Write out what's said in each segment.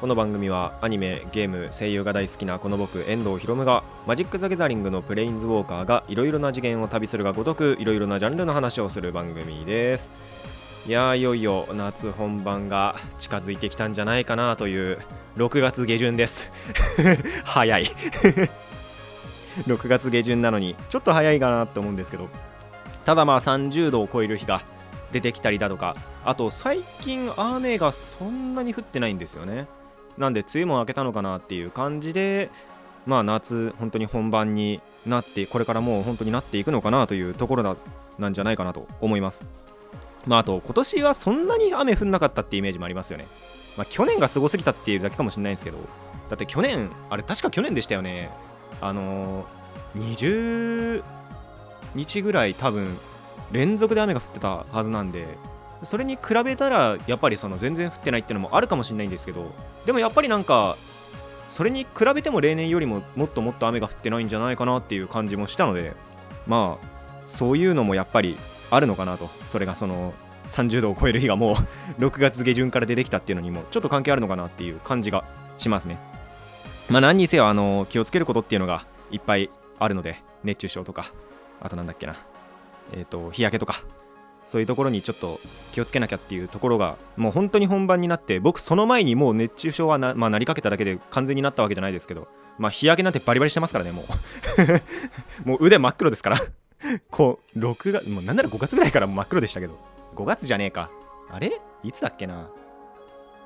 この番組はアニメ、ゲーム、声優が大好きなこの僕遠藤博夢がマジック・ザ・ギャザリングのプレインズウォーカーがいろいろな次元を旅するがごとくいろいろなジャンルの話をする番組です。いやいよいよ夏本番が近づいてきたんじゃないかなという6月下旬です。早い。6月下旬なのにちょっと早いかなって思うんですけどただまあ30度を超える日が出てきたりだとかあと最近雨がそんなに降ってないんですよね。なんで梅雨も明けたのかなっていう感じでまあ夏本当に本番になってこれからもう本当になっていくのかなというところだなんじゃないかなと思います。まああと今年はそんなに雨降んなかったっていうイメージもありますよね。まあ去年がすごすぎたっていうだけかもしれないんですけどだって去年あれ確か去年でしたよね。あのー、20日ぐらい多分連続で雨が降ってたはずなんでそれに比べたらやっぱりその全然降ってないっていうのもあるかもしれないんですけどでもやっぱりなんかそれに比べても例年よりももっともっと雨が降ってないんじゃないかなっていう感じもしたのでまあそういうのもやっぱりあるのかなと。それがその30度を超える日がもう 6月下旬から出てきたっていうのにもちょっと関係あるのかなっていう感じがしますね。まあ何にせよあの気をつけることっていうのがいっぱいあるので熱中症とかあとなんだっけなえっ、ー、と日焼けとかそういうところにちょっと気をつけなきゃっていうところがもう本当に本番になって僕その前にもう熱中症はな,、まあ、なりかけただけで完全になったわけじゃないですけどまあ日焼けなんてバリバリしてますからねもう。もう腕真っ黒ですから。こう6月もうなんなら5月ぐらいから真っ黒でしたけど。5月じゃねえか。あれ？いつだっけな？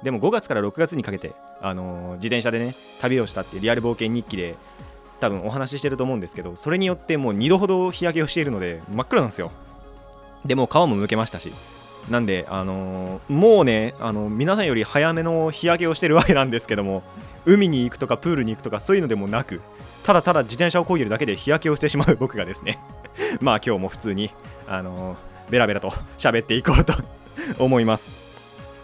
でも5月から6月にかけて、あのー、自転車でね旅をしたっていうリアル冒険日記で多分お話ししてると思うんですけどそれによってもう2度ほど日焼けをしているので真っ黒なんですよ。でも皮もむけましたし。なんで、あのー、もうね、あの皆さんより早めの日焼けをしてるわけなんですけども海に行くとかプールに行くとかそういうのでもなくただただ自転車をこいでるだけで日焼けをしてしまう僕がですね。まあ今日も普通に、あのー、ベラベラと喋っていこうと 思います。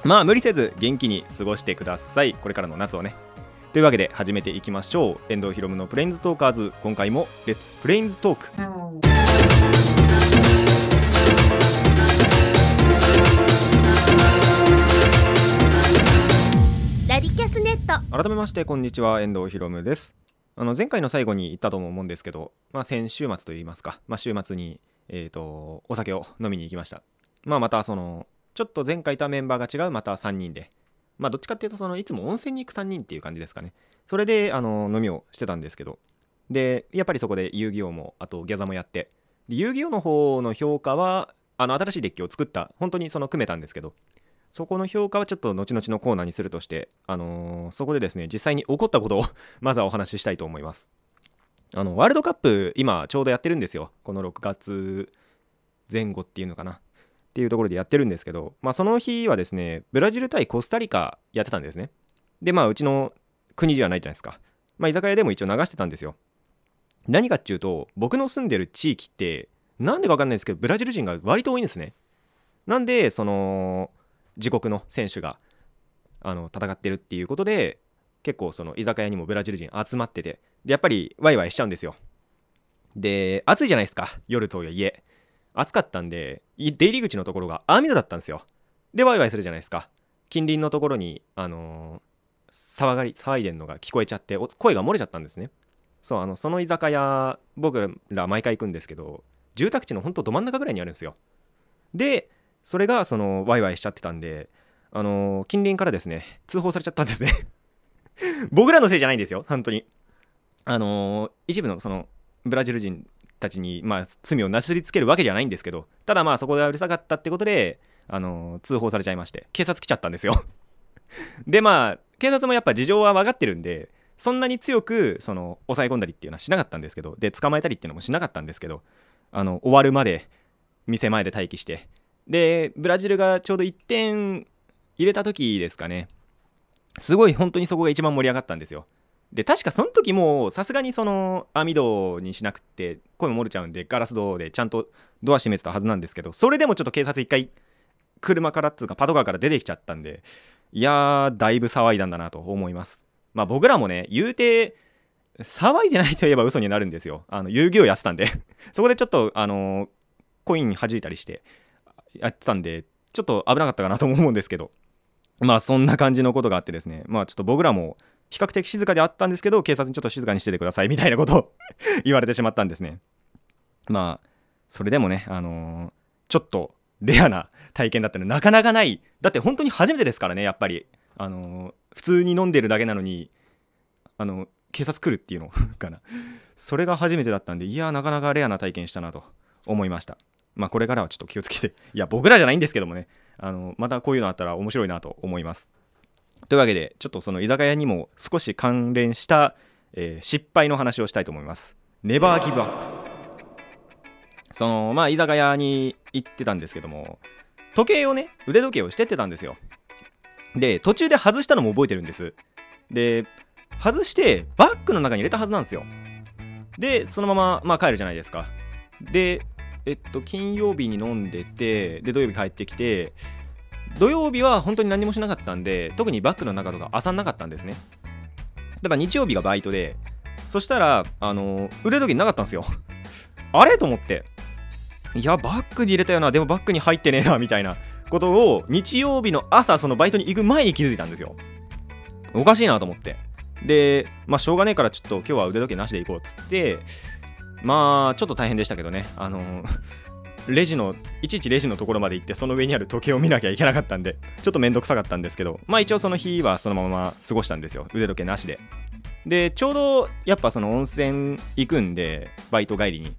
まあ無理せず元気に過ごしてください。これからの夏をね。というわけで始めていきましょう。遠藤ひろむのプレインズトーカーズ今回もレッツプレインズトーク改めましてこんにちは遠藤ひろむです。あの前回の最後に言ったと思うんですけど、まあ、先週末といいますか、まあ、週末に、えーと、お酒を飲みに行きました、まあ、またそのちょっと前回いたメンバーが違うまた3人でまあどっちかっていうとそのいつも温泉に行く3人っていう感じですかね。それであの飲みをしてたんですけどでやっぱりそこで遊戯王もあとギャザもやって遊戯王の方の評価はあの新しいデッキを作った本当にその組めたんですけどそこの評価はちょっと後々のコーナーにするとして、あのー、そこでですね実際に起こったことを まずはお話ししたいと思います。あのワールドカップ今ちょうどやってるんですよ。この6月前後っていうのかな。っていうところでやってるんですけど、まあ、その日はですねブラジル対コスタリカやってたんですね。でまあうちの国ではないじゃないですか。まあ居酒屋でも一応流してたんですよ。何かっていうと僕の住んでる地域ってなんでか分かんないですけどブラジル人が割と多いんですね。なんでその自国の選手があの戦ってるっていうことで結構その居酒屋にもブラジル人集まっててでやっぱりワイワイしちゃうんですよ。で暑いじゃないですか夜とはいえ。暑かったんで出入り口のところが網戸だったんですよ。でワイワイするじゃないですか。近隣のところにあのー、騒がり騒いでんのが聞こえちゃって声が漏れちゃったんですね。そうあのその居酒屋僕ら毎回行くんですけど住宅地のほんとど真ん中ぐらいにあるんですよ。でそれがそのワイワイしちゃってたんであの近隣からですね通報されちゃったんですね。僕らのせいじゃないんですよ本当に。あの一部のそのブラジル人たちに、まあ、罪をなすりつけるわけじゃないんですけどただまあそこがうるさかったってことで、あの通報されちゃいまして警察来ちゃったんですよ。でまあ警察もやっぱ事情は分かってるんでそんなに強くその抑え込んだりっていうのはしなかったんですけどで捕まえたりっていうのもしなかったんですけどあの終わるまで店前で待機してでブラジルがちょうど1点入れた時ですかね。すごい本当にそこが一番盛り上がったんですよ。で確かその時もさすがにその網戸にしなくて声も漏れちゃうんでガラス戸でちゃんとドア閉めてたはずなんですけどそれでもちょっと警察一回車からっつうかパトカーから出てきちゃったんでいやーだいぶ騒いだんだなと思います。まあ僕らもね言うて騒いでないといえば嘘になるんですよ。あの遊戯王やってたんで。そこでちょっとあのーコイン弾いたりしてやってたんでちょっと危なかったかなと思うんですけど。まあそんな感じのことがあってですね。まあちょっと僕らも比較的静かであったんですけど警察にちょっと静かにしててくださいみたいなことを 言われてしまったんですね。まあそれでもねあのーちょっとレアな体験だったのでなかなかない。だって本当に初めてですからねやっぱり。あのー普通に飲んでるだけなのにあの警察来るっていうのかな。それが初めてだったんでいやなかなかレアな体験したなと思いました。まあこれからはちょっと気をつけて。いや僕らじゃないんですけどもね。あのまたこういうのあったら面白いなと思います。というわけでちょっとその居酒屋にも少し関連した、えー失敗の話をしたいと思います。ネバーギブアップそのまあ居酒屋に行ってたんですけども時計をね腕時計をしてってたんですよ。で途中で外したのも覚えてるんです。で外してバッグの中に入れたはずなんですよ。でそのまま、まあ、帰るじゃないですか。でえっと金曜日に飲んでてで土曜日帰ってきて土曜日は本当に何もしなかったんで特にバッグの中とか漁んなかったんですね。だから日曜日がバイトでそしたらあの腕時計なかったんですよ。あれ？と思って。いやバッグに入れたよな。でもバッグに入ってねえなみたいな。ことを日曜日の朝そのバイトに行く前に気づいたんですよ。おかしいなと思って。でまあしょうがねえからちょっと今日は腕時計なしで行こうっつってまあちょっと大変でしたけどね。あのレジのいちいちレジのところまで行ってその上にある時計を見なきゃいけなかったんでちょっとめんどくさかったんですけどまあ一応その日はそのまま過ごしたんですよ。腕時計なしで。でちょうどやっぱその温泉行くんでバイト帰りに。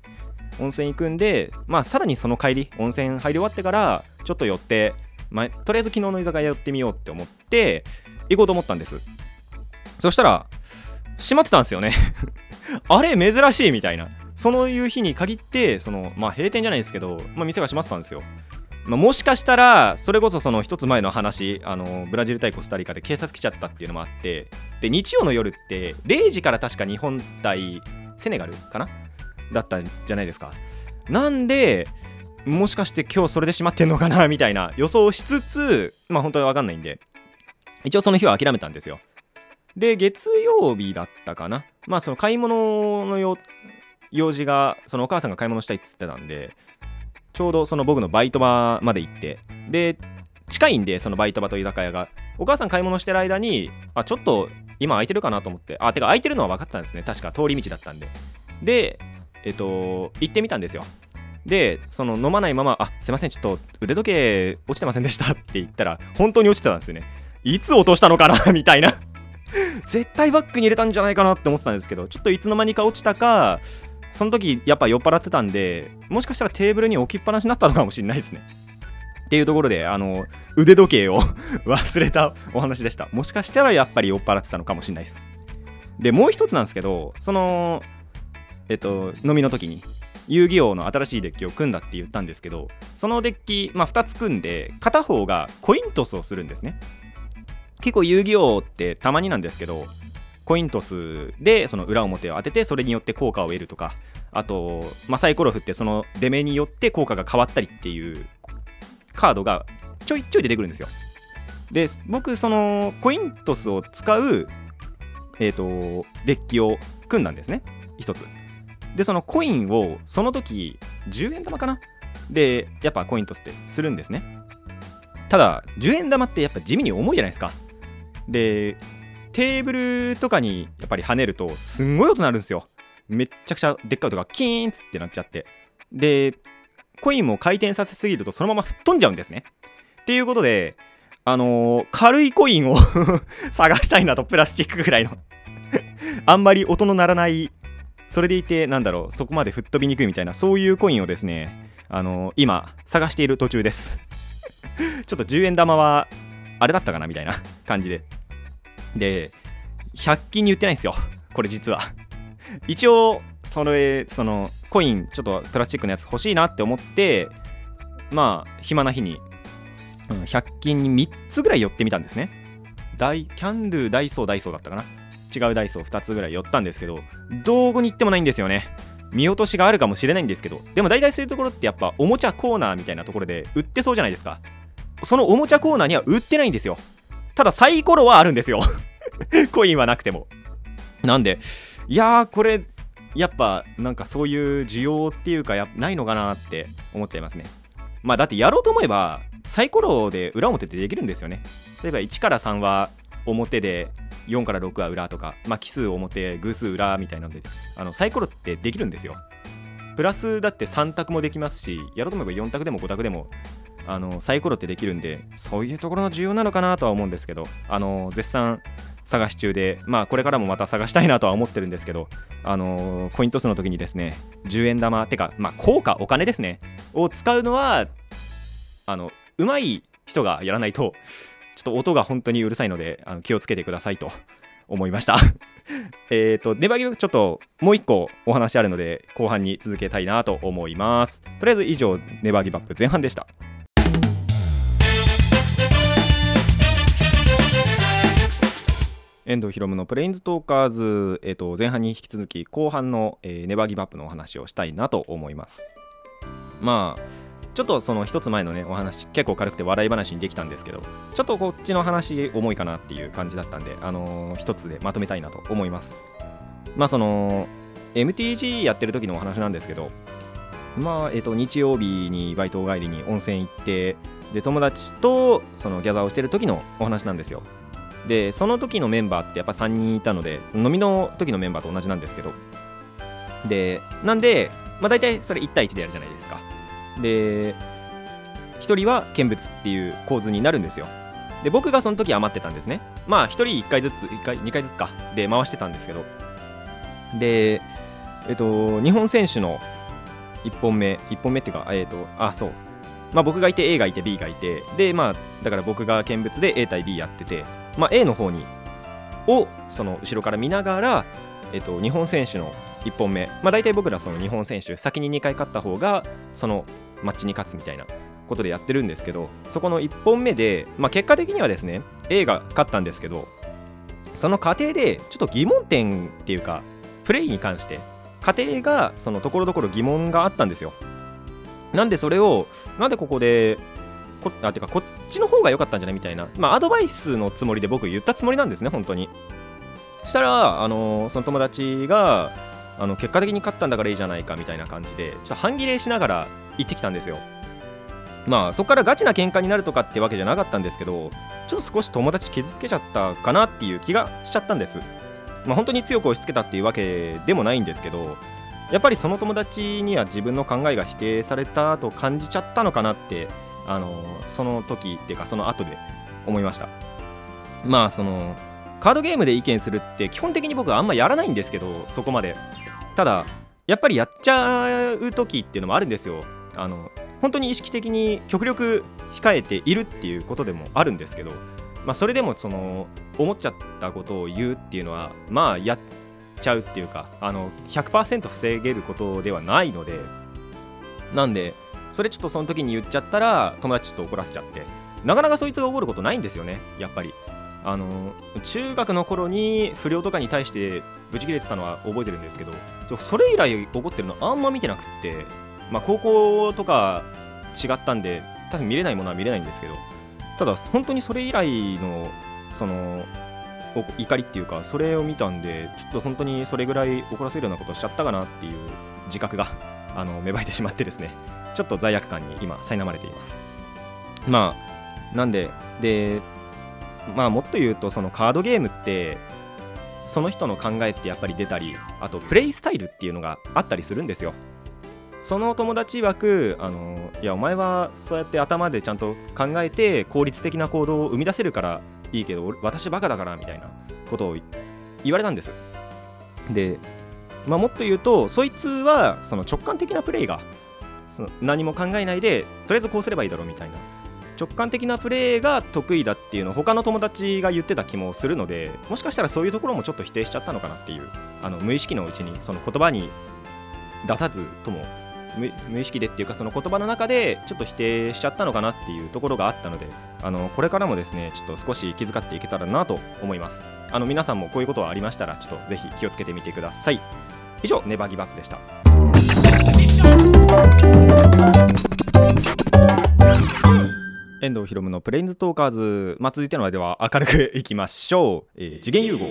温泉行くんでまあさらにその帰り温泉入り終わってからちょっと寄って、まあ、とりあえず昨日の居酒屋寄ってみようって思って行こうと思ったんです。そしたら閉まってたんですよね。あれ珍しいみたいな。そういう日に限ってそのまあ閉店じゃないですけど、まあ、店が閉まってたんですよ。まあ、もしかしたらそれこそその一つ前の話あのブラジル対コスタリカで警察来ちゃったっていうのもあってで日曜の夜って0時から確か日本対セネガルかな？だったんじゃないですか。なんでもしかして今日それで閉まってんのかな？みたいな予想をしつつまあ本当に分かんないんで一応その日は諦めたんですよ。で月曜日だったかな？まあその買い物の用用事がそのお母さんが買い物したいって言ってたんでちょうどその僕のバイト場まで行ってで近いんでそのバイト場と居酒屋がお母さん買い物してる間にあちょっと今空いてるかなと思ってあてか空いてるのは分かったんですね。確か通り道だったんで。でえっと行ってみたんですよ。でその飲まないまま「あすいませんちょっと腕時計落ちてませんでした」って言ったら本当に落ちてたんですよね。いつ落としたのかな みたいな。絶対バッグに入れたんじゃないかなって思ってたんですけどちょっといつの間にか落ちたかその時やっぱ酔っ払ってたんでもしかしたらテーブルに置きっぱなしになったのかもしれないですね。っていうところであの腕時計を 忘れたお話でした。もしかしたらやっぱり酔っ払ってたのかもしれないです。でもう一つなんですけどそのえっと飲みの時に遊戯王の新しいデッキを組んだって言ったんですけどそのデッキ、まあ、2つ組んで片方がコイントスをするんですね。結構遊戯王ってたまになんですけどコイントスでその裏表を当ててそれによって効果を得るとかあと、まあ、サイコロ振ってその出目によって効果が変わったりっていうカードがちょいちょい出てくるんですよ。で僕そのコイントスを使うえっ、とデッキを組んだんですね。一つ。でそのコインをその時10円玉かな？でやっぱコイントスってするんですね。ただ10円玉ってやっぱ地味に重いじゃないですか。でテーブルとかにやっぱり跳ねるとすんごい音鳴るんですよ。めっちゃくちゃでっかい音がキーンってなっちゃって。でコインも回転させすぎるとそのまま吹っ飛んじゃうんですね。っていうことであのー軽いコインを 探したいなとプラスチックぐらいの。あんまり音の鳴らないそれでいてなんだろうそこまで吹っ飛びにくいみたいなそういうコインをですねあのー今探している途中です。ちょっと10円玉はあれだったかなみたいな感じで。で100均に売ってないんですよ。これ実は。一応それそのコインちょっとプラスチックのやつ欲しいなって思ってまあ暇な日に、うん100均に3つぐらい寄ってみたんですね。ダイキャンドゥダイソーダイソーだったかな。違うダイソー2つぐらい寄ったんですけどどこに行ってもないんですよね。見落としがあるかもしれないんですけどでも大体そういうところってやっぱおもちゃコーナーみたいなところで売ってそうじゃないですか。そのおもちゃコーナーには売ってないんですよ。ただサイコロはあるんですよ。コインはなくても。なんでいやーこれやっぱなんかそういう需要っていうかやないのかなって思っちゃいますね。まあだってやろうと思えばサイコロで裏表ってできるんですよね。例えば1から3は表で4から6は裏とか、まあ、奇数表偶数裏みたいなのであのサイコロってできるんですよ。プラスだって3択もできますしやろうと思えば4択でも5択でもあのサイコロってできるんでそういうところの重要なのかなとは思うんですけどあの絶賛探し中でまあこれからもまた探したいなとは思ってるんですけどあのコイントスの時にですね10円玉てかまあ効果お金ですねを使うのはあの上手い人がやらないとちょっと音が本当にうるさいのであの気をつけてくださいと思いました えっと、ネバギブちょっともう一個お話あるので後半に続けたいなと思います。とりあえず以上、ネバーギブアップ前半でした。遠藤博夢のプレインズトーカーズ、えー、と前半に引き続き後半の、えー、ネバーギブアップのお話をしたいなと思います。まあちょっとその一つ前のねお話結構軽くて笑い話にできたんですけどちょっとこっちの話重いかなっていう感じだったんであのー、一つでまとめたいなと思います。まあその MTG やってる時のお話なんですけどまあえっ、ー、と日曜日にバイト帰りに温泉行ってで友達とそのギャザーをしてる時のお話なんですよ。でその時のメンバーってやっぱ3人いたので飲みの時のメンバーと同じなんですけど。でなんで、まあ、大体それ1対1でやるじゃないですか。で1人は見物っていう構図になるんですよ。で僕がその時余ってたんですね。まあ1人1回ずつ1回2回ずつか。で回してたんですけど。でえっと日本選手の1本目1本目っていうかえっとあそう。まあ僕がいて A がいて B がいて。でまあだから僕が見物で A 対 B やってて。まあ、A の方にをその後ろから見ながら、えっと、日本選手の1本目、まあ、大体僕らその日本選手先に2回勝った方がそのマッチに勝つみたいなことでやってるんですけどそこの1本目で、まあ、結果的にはですね A が勝ったんですけどその過程でちょっと疑問点っていうかプレイに関して過程がそのところどころ疑問があったんですよ。なんでそれをなんでここでこあてかこっちの方が良かったんじゃないみたいな、まあ、アドバイスのつもりで僕言ったつもりなんですね、本当に。したら、あのその友達が、あの結果的に勝ったんだからいいじゃないかみたいな感じで、ちょっと半切れしながら行ってきたんですよ。まあ、そこからガチな喧嘩になるとかってわけじゃなかったんですけど、ちょっと少し友達傷つけちゃったかなっていう気がしちゃったんです。まあ、本当に強く押し付けたっていうわけでもないんですけど、やっぱりその友達には自分の考えが否定されたと感じちゃったのかなってあのその時っていうかその後で思いました。まあそのカードゲームで意見するって基本的に僕はあんまやらないんですけどそこまで。ただやっぱりやっちゃう時っていうのもあるんですよ。あの本当に意識的に極力控えているっていうことでもあるんですけどまあそれでもその思っちゃったことを言うっていうのはまあやっちゃうっていうかあの100%防げることではないのでなんでそれちょっとその時に言っちゃったら友達ちょっと怒らせちゃって。なかなかそいつが怒ることないんですよね。やっぱり。あの中学の頃に不良とかに対してブチ切れてたのは覚えてるんですけどそれ以来怒ってるのあんま見てなくってまあ高校とか違ったんで多分見れないものは見れないんですけどただ本当にそれ以来のその怒りっていうかそれを見たんでちょっと本当にそれぐらい怒らせるようなことをしちゃったかなっていう自覚があの芽生えてしまってですね。ちょっと罪悪感に今苛まれています。まあなんででまあもっと言うとそのカードゲームってその人の考えってやっぱり出たりあとプレイスタイルっていうのがあったりするんですよ。その友達曰くあのいやお前はそうやって頭でちゃんと考えて効率的な行動を生み出せるからいいけど私バカだからみたいなことを言われたんです。で、まあ、もっと言うとそいつはその直感的なプレイがその何も考えないでとりあえずこうすればいいだろうみたいな。直感的なプレーが得意だっていうのを他の友達が言ってた気もするのでもしかしたらそういうところもちょっと否定しちゃったのかなっていうあの無意識のうちにその言葉に出さずとも無意識でっていうかその言葉の中でちょっと否定しちゃったのかなっていうところがあったのであのこれからもですねちょっと少し気遣っていけたらなと思います。あの皆さんもこういうことがありましたらちょっとぜひ気をつけてみてください。以上ネバギバックでした。遠藤ひろむのプレインズトーカーズ、まあ、続いての話では明るくいきましょう、えー、次元融合。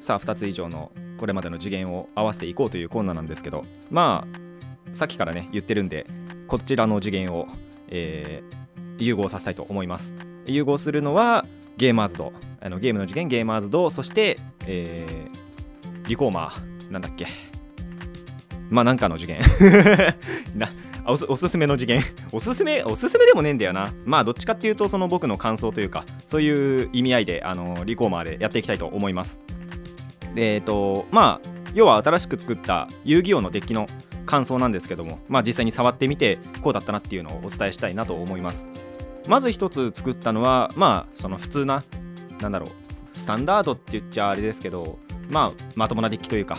さあ2つ以上のこれまでの次元を合わせていこうというコーナーなんですけど。まあさっきからね言ってるんでこちらの次元を、えー、融合させたいと思います。融合するのはゲーマーズド。あのゲームの次元ゲーマーズド。そして、えー、リコーマー。なんだっけ。まあなんかの次元。なおすおすすめの次元。おすすめおすすめでもねえんだよな。まあどっちかっていうとその僕の感想というかそういう意味合いであのリコーマーでやっていきたいと思います。えっ、ー、とまあ要は新しく作った遊戯王のデッキの感想なんですけどもまあ実際に触ってみてこうだったなっていうのをお伝えしたいなと思います。まず一つ作ったのはまあその普通ななんだろうスタンダードって言っちゃあれですけどまあまともなデッキというか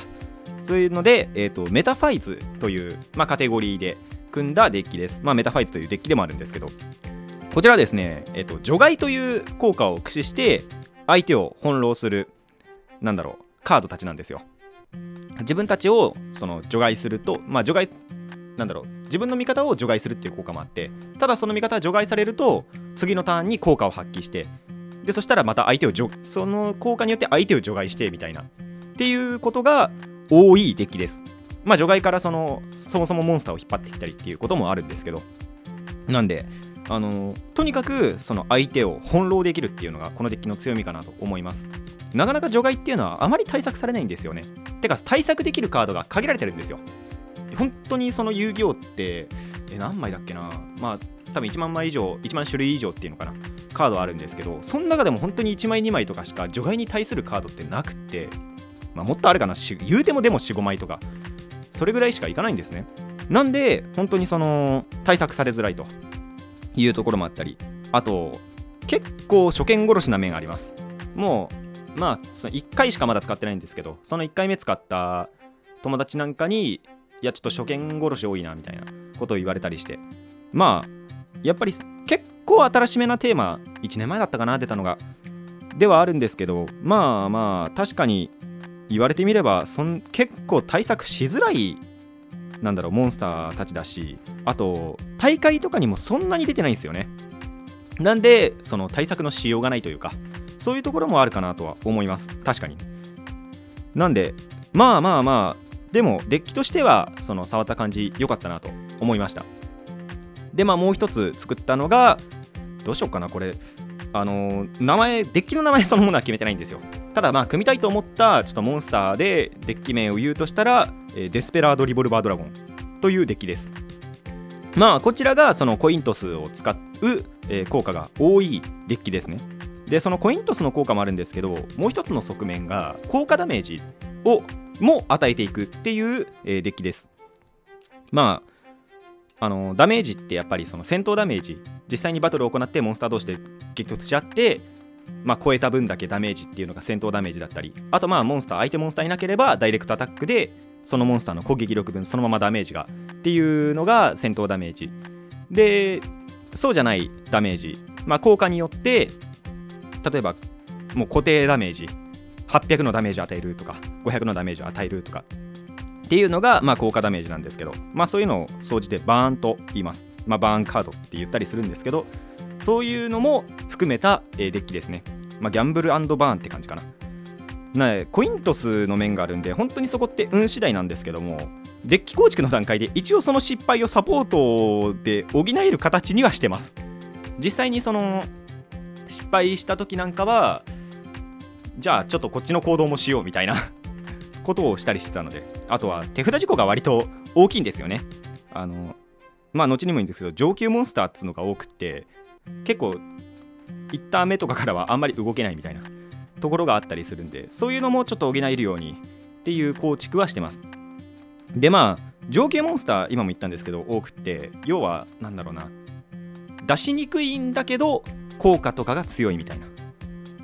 そういうので、えーと、メタファイズという、まあ、カテゴリーで組んだデッキです。まあ、メタファイズというデッキでもあるんですけど、こちらはですね、えーと、除外という効果を駆使して、相手を翻弄する、なんだろう、カードたちなんですよ。自分たちをその除外すると、まあ、除外、なんだろう、自分の味方を除外するっていう効果もあって、ただその味方が除外されると、次のターンに効果を発揮して、でそしたらまた相手をその効果によって相手を除外してみたいなっていうことが多いデッキです。まあ除外からそのそもそもモンスターを引っ張ってきたりっていうこともあるんですけど。なんであのとにかくその相手を翻弄できるっていうのがこのデッキの強みかなと思います。なかなか除外っていうのはあまり対策されないんですよね。てか対策できるカードが限られてるんですよ。本当にその遊戯王ってえ何枚だっけな。まあ多分1万枚以上1万種類以上っていうのかな。カードあるんですけどその中でも本当に1枚2枚とかしか除外に対するカードってなくって。まあ、もっとあるかな言うてもでも45枚とかそれぐらいしかいかないんですね。なんで本当にその対策されづらいというところもあったりあと結構初見殺しな面があります。もうまあその1回しかまだ使ってないんですけどその1回目使った友達なんかにいやちょっと初見殺し多いなみたいなことを言われたりしてまあやっぱり結構新しめなテーマ1年前だったかな出たのがではあるんですけどまあまあ確かに言われてみればそん結構対策しづらいなんだろうモンスターたちだしあと大会とかにもそんなに出てないんですよね。なんでその対策のしようがないというかそういうところもあるかなとは思います。確かに。なんでまあまあまあでもデッキとしてはその触った感じ良かったなと思いました。でまあもう一つ作ったのがどうしようかなこれ。あの名前デッキの名前そのものは決めてないんですよ。ただまあ組みたいと思ったちょっとモンスターでデッキ名を言うとしたら、え、デスペラード・リボルバードラゴンというデッキです。まあこちらがそのコイントスを使う、え、効果が多いデッキですね。でそのコイントスの効果もあるんですけどもう一つの側面が効果ダメージをも与えていくっていう、え、デッキです。まああのダメージってやっぱりその戦闘ダメージ実際にバトルを行ってモンスター同士で激突し合ってまあ、超えた分だけダメージっていうのが戦闘ダメージだったりあとまあモンスター相手モンスターいなければダイレクトアタックでそのモンスターの攻撃力分そのままダメージがっていうのが戦闘ダメージ。でそうじゃないダメージ、まあ、効果によって例えばもう固定ダメージ。800のダメージを与えるとか500のダメージを与えるとかっていうのがまあ効果ダメージなんですけどまあそういうのを総じてバーンと言います。まあバーンカードって言ったりするんですけどそういうのも含めた、えデッキですね。まあ、ギャンブルバーンって感じかな。なコイントスの面があるんで、本当にそこって運次第なんですけども、デッキ構築の段階で一応その失敗をサポートで補える形にはしてます。実際にその失敗した時なんかは、じゃあちょっとこっちの行動もしようみたいな ことをしたりしてたので、あとは手札事故が割と大きいんですよね。あのまあ後にもいいんですけど上級モンスターっつうのが多くって結構1ターン目とかからはあんまり動けないみたいなところがあったりするんでそういうのもちょっと補えるようにっていう構築はしてます。でまあ上級モンスター今も言ったんですけど多くって要は何だろうな出しにくいんだけど効果とかが強いみたいな。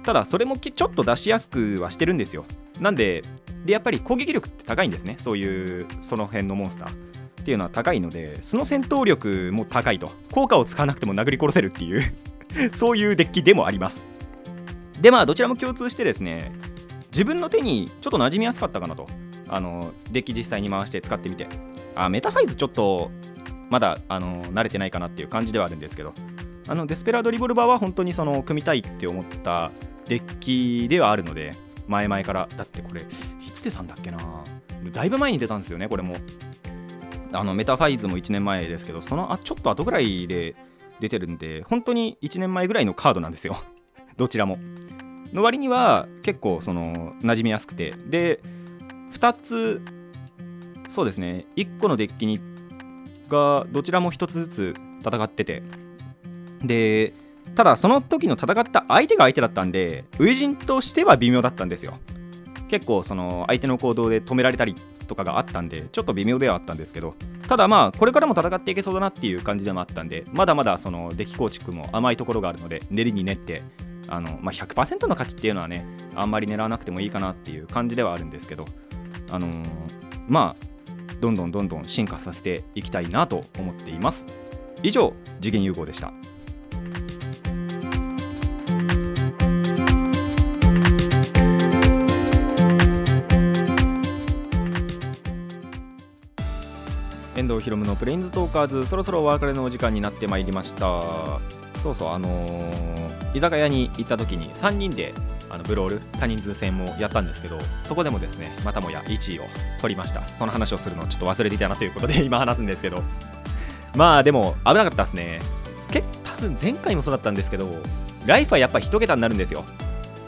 ただそれもちょっと出しやすくはしてるんですよ。なんででやっぱり攻撃力って高いんですね。そういうその辺のモンスター。っていうのは高いのでその戦闘力も高いと。効果を使わなくても殴り殺せるっていう そういうデッキでもあります。でまあどちらも共通してですね自分の手にちょっと馴染みやすかったかなと。あのデッキ実際に回して使ってみて。あメタファイズちょっとまだあの慣れてないかなっていう感じではあるんですけど。あのデスペラードリボルバーは本当にその組みたいって思ったデッキではあるので前々から。だってこれいつ出たんだっけな。だいぶ前に出たんですよねこれも。あのメタファイズも1年前ですけどそのあちょっと後ぐらいで出てるんで本当に1年前ぐらいのカードなんですよ。どちらも。の割には結構その馴染みやすくて。で2つそうですね。1個のデッキにがどちらも1つずつ戦ってて。でただその時の戦った相手が相手だったんで初陣としては微妙だったんですよ。結構その相手の行動で止められたりとかがあったんでちょっと微妙ではあったんですけどただまあこれからも戦っていけそうだなっていう感じでもあったんでまだまだその出来構築も甘いところがあるので練りに練ってあの、まあ、100%の勝ちっていうのはねあんまり狙わなくてもいいかなっていう感じではあるんですけどあのー、まあどんどんどんどん進化させていきたいなと思っています。以上次元融合でした。遠藤ひろむのプレインズトーカーズ。そろそろお別れのお時間になってまいりました。そうそうあのー、居酒屋に行った時に3人であのブロール多人数戦もやったんですけどそこでもですねまたもや1位を取りました。その話をするのをちょっと忘れていたなということで 今話すんですけど。まあでも危なかったですね。結多分前回もそうだったんですけどライフはやっぱ1桁になるんですよ。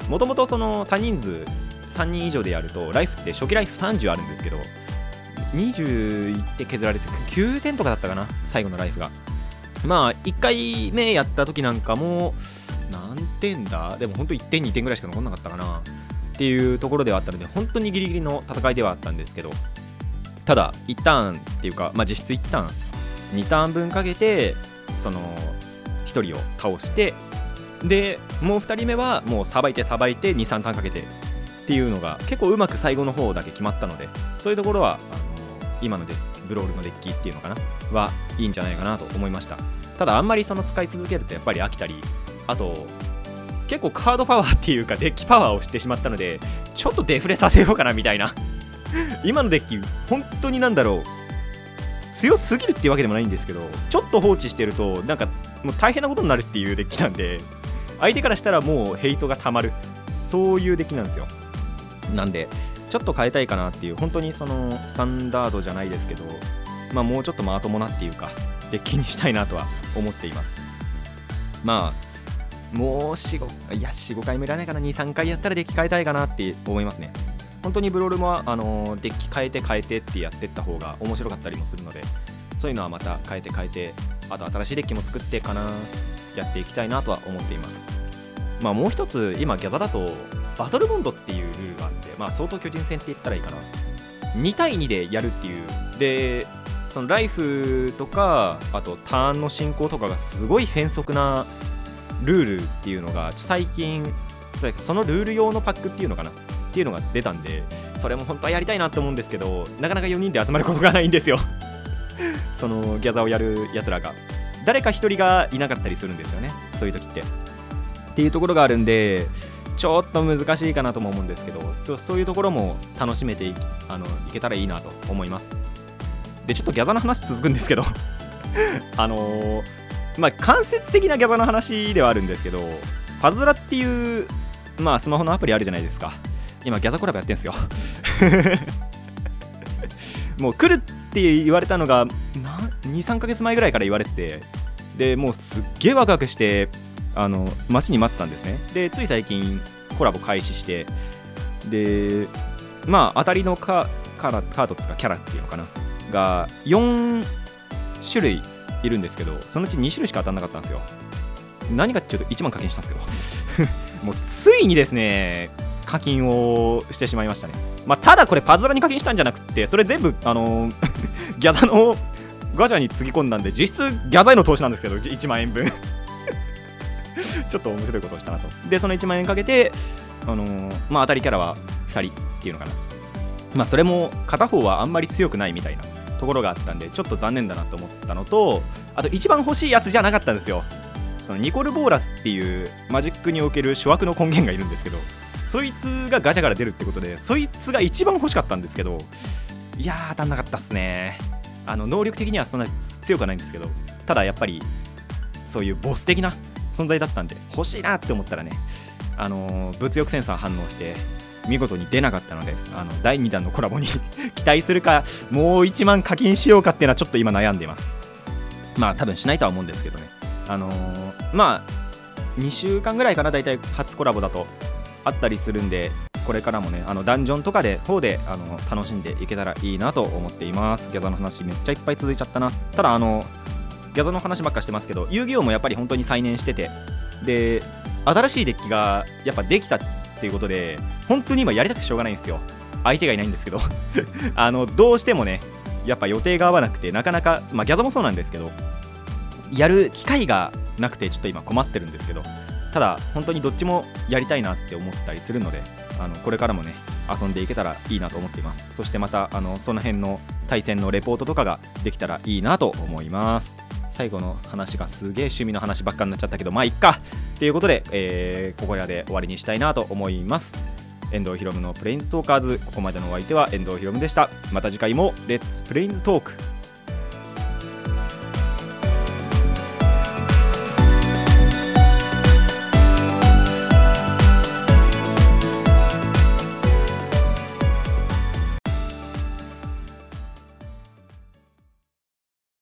もともとその多人数3人以上でやるとライフって初期ライフ30あるんですけど21って削られて9点とかだったかな最後のライフが。まあ1回目やった時なんかも何点だ？でも本当1点2点ぐらいしか残んなかったかな。っていうところではあったので本当にギリギリの戦いではあったんですけど。ただ1ターンっていうか、まあ、実質1ターン。2ターン分かけてその1人を倒してでもう2人目はもうさばいてさばいて23ターンかけてっていうのが結構うまく最後の方だけ決まったのでそういうところはあ今のでブロールのデッキっていうのかな？はいいんじゃないかなと思いました。ただあんまりその使い続けるとやっぱり飽きたりあと結構カードパワーっていうかデッキパワーをしてしまったのでちょっとデフレさせようかなみたいな。今のデッキ本当になんだろう。強すぎるっていうわけでもないんですけどちょっと放置してるとなんかもう大変なことになるっていうデッキなんで相手からしたらもうヘイトがたまる。そういうデッキなんですよ。なんでちょっと変えたいかなっていう本当にそのスタンダードじゃないですけどまあもうちょっとまともなっていうかデッキにしたいなとは思っています。まあもう45いや45回もいらないかな。23回やったらデッキ変えたいかなって思いますね。本当にブロールもあのデッキ変えて変えてってやってった方が面白かったりもするのでそういうのはまた変えて変えてあと新しいデッキも作ってかなやっていきたいなとは思っています。まあもう一つ今ギャザだとバトルモンドっていうルールがあってまあ相当巨人戦って言ったらいいかな。2対2でやるっていう。でそのライフとかあとターンの進行とかがすごい変則なルールっていうのが最近そのルール用のパックっていうのかな。っていうのが出たんでそれも本当はやりたいなと思うんですけどなかなか4人で集まることがないんですよ。そのギャザーをやるやつらが。誰か1人がいなかったりするんですよねそういう時って。っていうところがあるんでちょっと難しいかなとも思うんですけどそういうところも楽しめていあのいけたらいいなと思います。でちょっとギャザの話続くんですけど あのー、まあ間接的なギャザの話ではあるんですけどパズラっていうまあスマホのアプリあるじゃないですか。今ギャザコラボやってんすよ。もう来るって言われたのが23ヶ月前ぐらいから言われててでもうすっげえワクワクしてあの待ちに待ったんですね。でつい最近コラボ開始してでまあ当たりのカカーカードつかキャラっていうのかな？が4種類いるんですけどそのうち2種類しか当たんなかったんですよ。何かっていうと1万課金したんですけど もうついにですね課金をしてしまいましたね。まあ、ただこれパズラに課金したんじゃなくてそれ全部あの ギャザのガチャにつぎ込んだんで実質ギャザへの投資なんですけど1万円分。ちょっと面白いことをしたなと。で、その1万円かけて、あのー、まあ、当たりキャラは2人っていうのかな。まあ、それも片方はあんまり強くないみたいなところがあったんでちょっと残念だなと思ったのとあと一番欲しいやつじゃなかったんですよそのニコル・ボーラスっていうマジックにおける諸悪の根源がいるんですけどそいつがガチャから出るってことでそいつが一番欲しかったんですけどいやー当たんなかったっすねあの能力的にはそんな強くはないんですけどただやっぱりそういうボス的な存在だったんで欲しいなって思ったらねあの物欲センサー反応して見事に出なかったのであの第2弾のコラボに 期待するかもう1万課金しようかっていうのはちょっと今悩んでいます。まあ多分しないとは思うんですけどね。あのーまあ2週間ぐらいかな大体初コラボだとあったりするんでこれからもねあのダンジョンとかで方であの楽しんでいけたらいいなと思っています。ギャザの話めっちゃいっぱい続いちゃったな。ただあのギャザの話ばっかしてますけど遊戯王もやっぱり本当に再燃しててで新しいデッキがやっぱできたっていうことで本当に今やりたくてしょうがないんですよ。相手がいないんですけど。あのどうしてもねやっぱ予定が合わなくてなかなか、まあ、ギャザもそうなんですけどやる機会がなくてちょっと今困ってるんですけどただ本当にどっちもやりたいなって思ったりするのであのこれからもね遊んでいけたらいいなと思っています。そしてまたあのその辺の対戦のレポートとかができたらいいなと思います。最後の話がすげえ趣味の話ばっかになっちゃったけどまあいっか。ということで、えーここらで終わりにしたいなと思います。遠藤ひろむのプレインズトーカーズ。ここまでのお相手は遠藤ひろむでした。また次回もレッツプレインズトーク